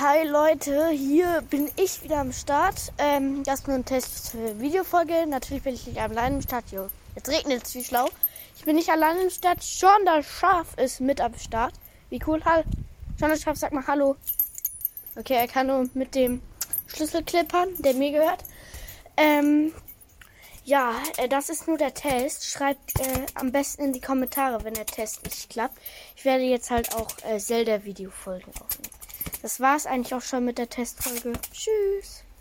Hi Leute, hier bin ich wieder am Start. Ähm, das ist nur ein Test für Videofolge. Natürlich bin ich nicht allein im Start. Jo. Jetzt regnet es wie schlau. Ich bin nicht allein im Start. Schon das Schaf ist mit am Start. Wie cool. Hallo. Schon das Schaf, sag mal Hallo. Okay, er kann nur mit dem Schlüssel klippern, der mir gehört. Ähm, ja, äh, das ist nur der Test. Schreibt äh, am besten in die Kommentare, wenn der Test nicht klappt. Ich werde jetzt halt auch äh, Zelda-Videofolgen aufnehmen. Das war es eigentlich auch schon mit der Testfolge. Tschüss.